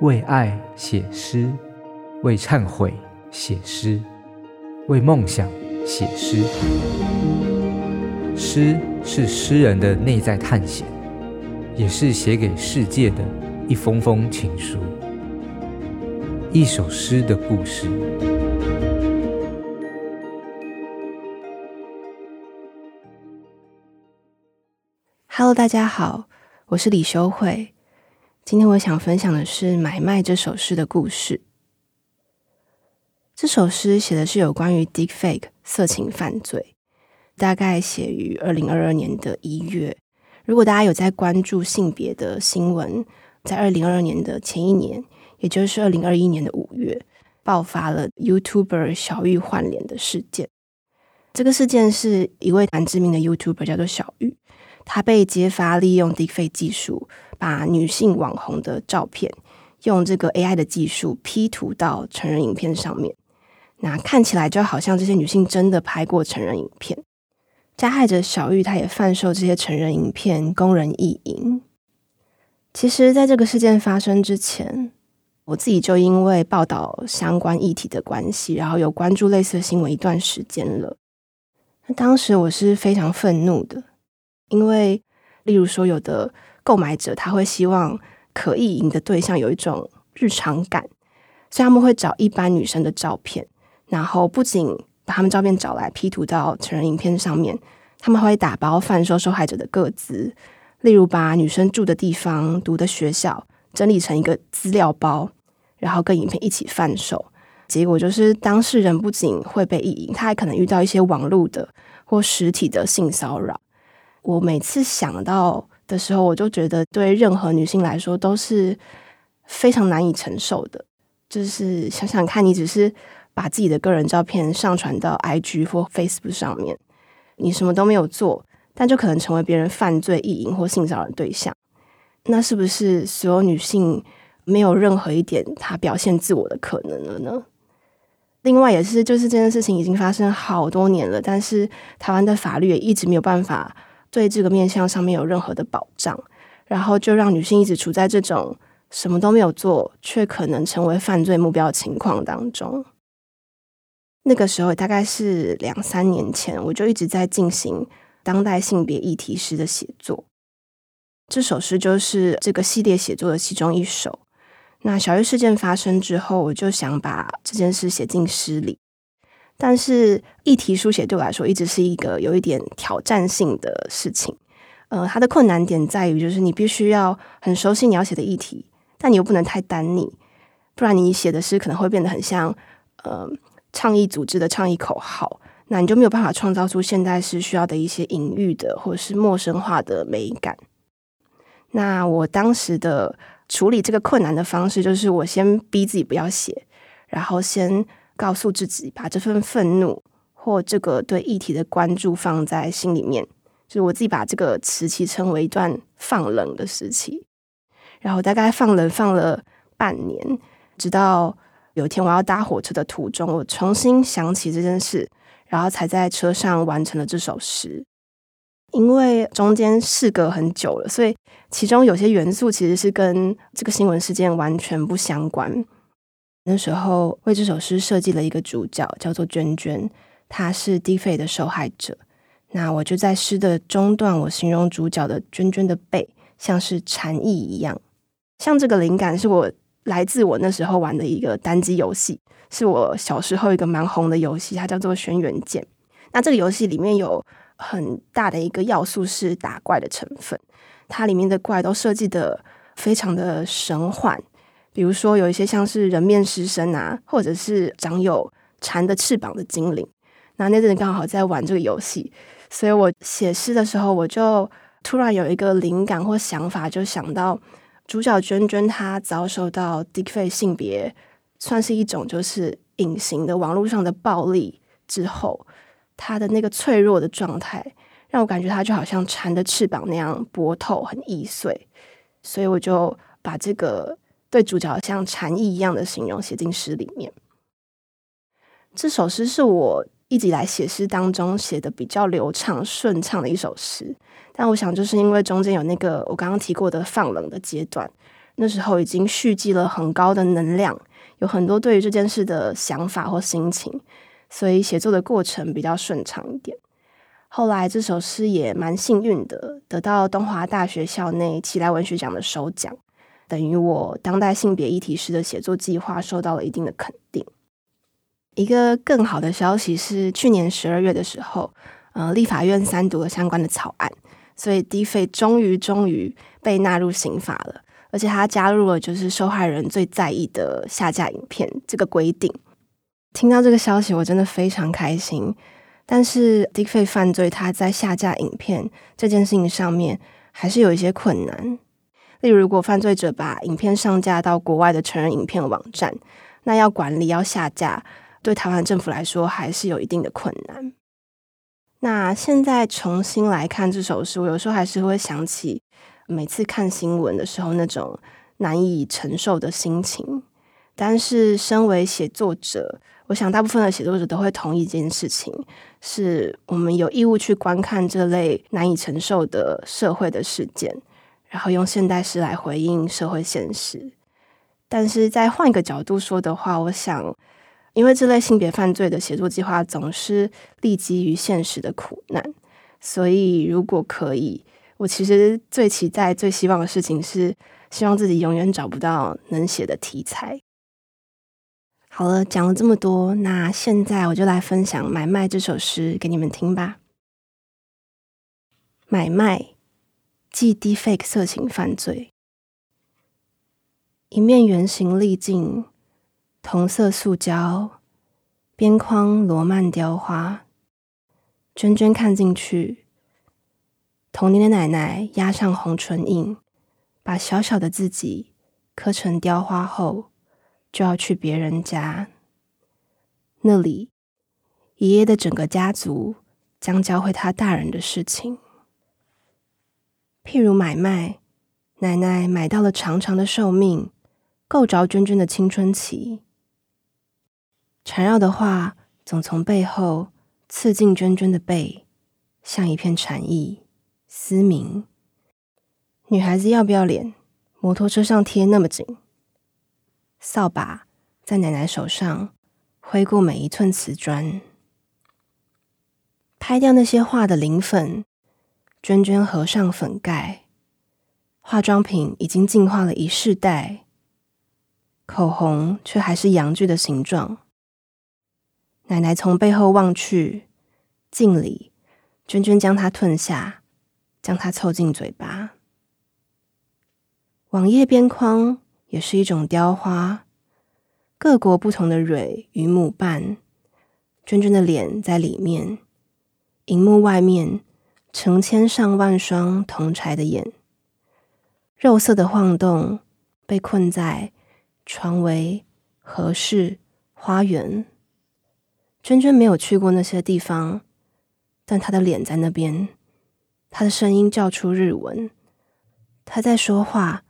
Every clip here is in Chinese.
为爱写诗，为忏悔写诗，为梦想写诗。诗是诗人的内在探险，也是写给世界的一封封情书。一首诗的故事。Hello，大家好，我是李修慧。今天我想分享的是《买卖》这首诗的故事。这首诗写的是有关于 Deepfake 色情犯罪，大概写于二零二二年的一月。如果大家有在关注性别的新闻，在二零二二年的前一年，也就是二零二一年的五月，爆发了 YouTuber 小玉换脸的事件。这个事件是一位蛮知名的 YouTuber 叫做小玉，他被揭发利用 Deepfake 技术。把女性网红的照片用这个 AI 的技术 P 图到成人影片上面，那看起来就好像这些女性真的拍过成人影片。加害者小玉，她也贩售这些成人影片供人意淫。其实，在这个事件发生之前，我自己就因为报道相关议题的关系，然后有关注类似的新闻一段时间了。那当时我是非常愤怒的，因为例如说有的。购买者他会希望可意淫的对象有一种日常感，所以他们会找一般女生的照片，然后不仅把他们照片找来 P 图到成人影片上面，他们会打包贩售受害者的个资，例如把女生住的地方、读的学校整理成一个资料包，然后跟影片一起贩售。结果就是当事人不仅会被意淫，他还可能遇到一些网络的或实体的性骚扰。我每次想到的时候，我就觉得对任何女性来说都是非常难以承受的。就是想想看，你只是把自己的个人照片上传到 IG 或 Facebook 上面，你什么都没有做，但就可能成为别人犯罪、意淫或性骚扰的对象。那是不是所有女性没有任何一点她表现自我的可能了呢？另外，也是就是这件事情已经发生好多年了，但是台湾的法律也一直没有办法。对这个面向上面有任何的保障，然后就让女性一直处在这种什么都没有做，却可能成为犯罪目标的情况当中。那个时候大概是两三年前，我就一直在进行当代性别议题诗的写作。这首诗就是这个系列写作的其中一首。那小玉事件发生之后，我就想把这件事写进诗里。但是议题书写对我来说一直是一个有一点挑战性的事情，呃，它的困难点在于就是你必须要很熟悉你要写的议题，但你又不能太单宁，不然你写的诗可能会变得很像呃倡议组织的倡议口号，那你就没有办法创造出现代诗需要的一些隐喻的或者是陌生化的美感。那我当时的处理这个困难的方式就是我先逼自己不要写，然后先。告诉自己，把这份愤怒或这个对议题的关注放在心里面，就是我自己把这个时期称为一段放冷的时期。然后大概放冷放了半年，直到有一天我要搭火车的途中，我重新想起这件事，然后才在车上完成了这首诗。因为中间事隔很久了，所以其中有些元素其实是跟这个新闻事件完全不相关。那时候为这首诗设计了一个主角，叫做娟娟，她是 Deepfake 的受害者。那我就在诗的中段，我形容主角的娟娟的背像是蝉翼一样。像这个灵感是我来自我那时候玩的一个单机游戏，是我小时候一个蛮红的游戏，它叫做《轩辕剑》。那这个游戏里面有很大的一个要素是打怪的成分，它里面的怪都设计的非常的神幻。比如说，有一些像是人面狮身啊，或者是长有蝉的翅膀的精灵。那那阵刚好在玩这个游戏，所以我写诗的时候，我就突然有一个灵感或想法，就想到主角娟娟她遭受到 Deepfake 性别，算是一种就是隐形的网络上的暴力之后，她的那个脆弱的状态，让我感觉她就好像蝉的翅膀那样薄透、很易碎，所以我就把这个。对主角像禅意一样的形容写进诗里面。这首诗是我一直以来写诗当中写的比较流畅顺畅的一首诗，但我想就是因为中间有那个我刚刚提过的放冷的阶段，那时候已经蓄积了很高的能量，有很多对于这件事的想法或心情，所以写作的过程比较顺畅一点。后来这首诗也蛮幸运的，得到东华大学校内奇莱文学奖的首奖，等于我当代性别议题式的写作计划受到了一定的肯定。一个更好的消息是，去年十二月的时候，呃，立法院三读了相关的草案，所以 d 费终于终于被纳入刑法了，而且它加入了就是受害人最在意的下架影片这个规定。听到这个消息，我真的非常开心。但是 d 费犯罪，它在下架影片这件事情上面还是有一些困难。例如，如果犯罪者把影片上架到国外的成人影片网站，那要管理、要下架，对台湾政府来说还是有一定的困难。那现在重新来看这首诗，我有时候还是会想起每次看新闻的时候那种难以承受的心情。但是，身为写作者，我想大部分的写作者都会同意一件事情：是我们有义务去观看这类难以承受的社会的事件，然后用现代诗来回应社会现实。但是，再换一个角度说的话，我想。因为这类性别犯罪的写作计划总是立基于现实的苦难，所以如果可以，我其实最期待、最希望的事情是，希望自己永远找不到能写的题材。好了，讲了这么多，那现在我就来分享《买卖》这首诗给你们听吧。买卖，即 defake 色情犯罪，一面圆形立镜。同色塑胶边框罗曼雕花，娟娟看进去，童年的奶奶压上红唇印，把小小的自己刻成雕花后，就要去别人家。那里，爷爷的整个家族将教会他大人的事情，譬如买卖，奶奶买到了长长的寿命，够着娟娟的青春期。缠绕的话总从背后刺进娟娟的背，像一片禅意。嘶鸣，女孩子要不要脸？摩托车上贴那么紧，扫把在奶奶手上挥过每一寸瓷砖，拍掉那些画的鳞粉。娟娟合上粉盖，化妆品已经进化了一世代，口红却还是阳具的形状。奶奶从背后望去，敬礼，娟娟将它吞下，将它凑近嘴巴。网页边框也是一种雕花，各国不同的蕊与母瓣，娟娟的脸在里面，荧幕外面成千上万双铜柴的眼，肉色的晃动，被困在床围、和室、花园。娟娟没有去过那些地方，但她的脸在那边，她的声音叫出日文，她在说话，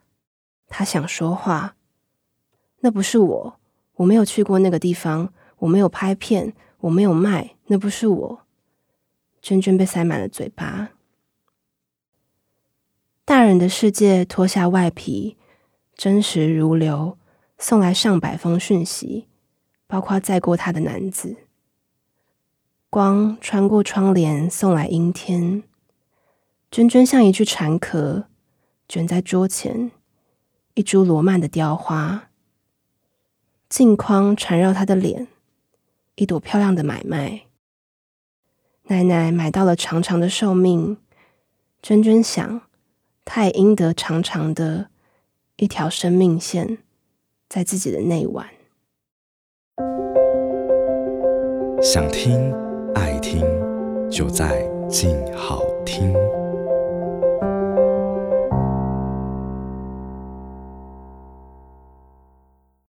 她想说话。那不是我，我没有去过那个地方，我没有拍片，我没有卖，那不是我。娟娟被塞满了嘴巴。大人的世界脱下外皮，真实如流，送来上百封讯息，包括载过他的男子。光穿过窗帘，送来阴天。娟娟像一具蝉壳，卷在桌前，一株罗曼的雕花。镜框缠绕她的脸，一朵漂亮的买卖。奶奶买到了长长的寿命。娟娟想，她也应得长长的一条生命线，在自己的内腕。想听。爱听就在静好听。